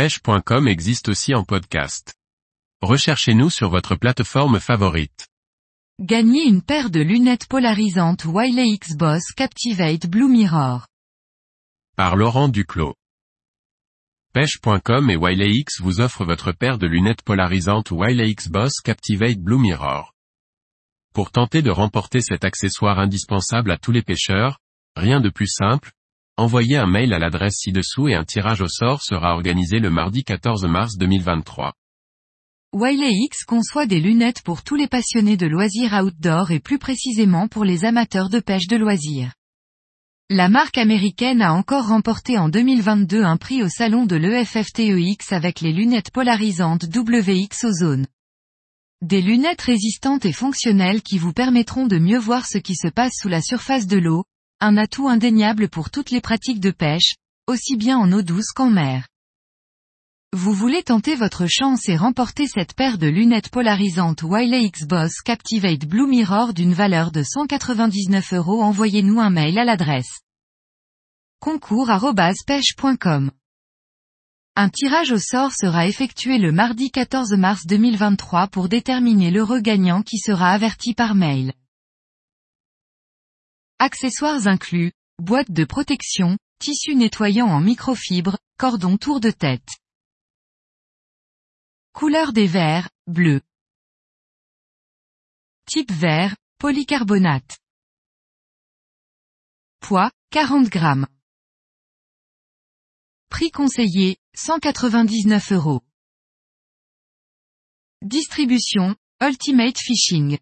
pêche.com existe aussi en podcast. Recherchez-nous sur votre plateforme favorite. Gagnez une paire de lunettes polarisantes Wiley X Boss Captivate Blue Mirror. Par Laurent Duclos. Pêche.com et Wiley X vous offrent votre paire de lunettes polarisantes Wiley X Boss Captivate Blue Mirror. Pour tenter de remporter cet accessoire indispensable à tous les pêcheurs, rien de plus simple, envoyez un mail à l'adresse ci-dessous et un tirage au sort sera organisé le mardi 14 mars 2023. Wiley X conçoit des lunettes pour tous les passionnés de loisirs outdoor et plus précisément pour les amateurs de pêche de loisirs. La marque américaine a encore remporté en 2022 un prix au salon de l'EFFTEX avec les lunettes polarisantes WX Ozone. Des lunettes résistantes et fonctionnelles qui vous permettront de mieux voir ce qui se passe sous la surface de l'eau, un atout indéniable pour toutes les pratiques de pêche, aussi bien en eau douce qu'en mer. Vous voulez tenter votre chance et remporter cette paire de lunettes polarisantes Wiley X Boss Captivate Blue Mirror d'une valeur de 199 euros Envoyez-nous un mail à l'adresse concours.pêche.com Un tirage au sort sera effectué le mardi 14 mars 2023 pour déterminer l'heureux gagnant qui sera averti par mail. Accessoires inclus, boîte de protection, tissu nettoyant en microfibre, cordon tour de tête. Couleur des verres, bleu. Type vert, polycarbonate. Poids, 40 grammes. Prix conseillé, 199 euros. Distribution, Ultimate Fishing.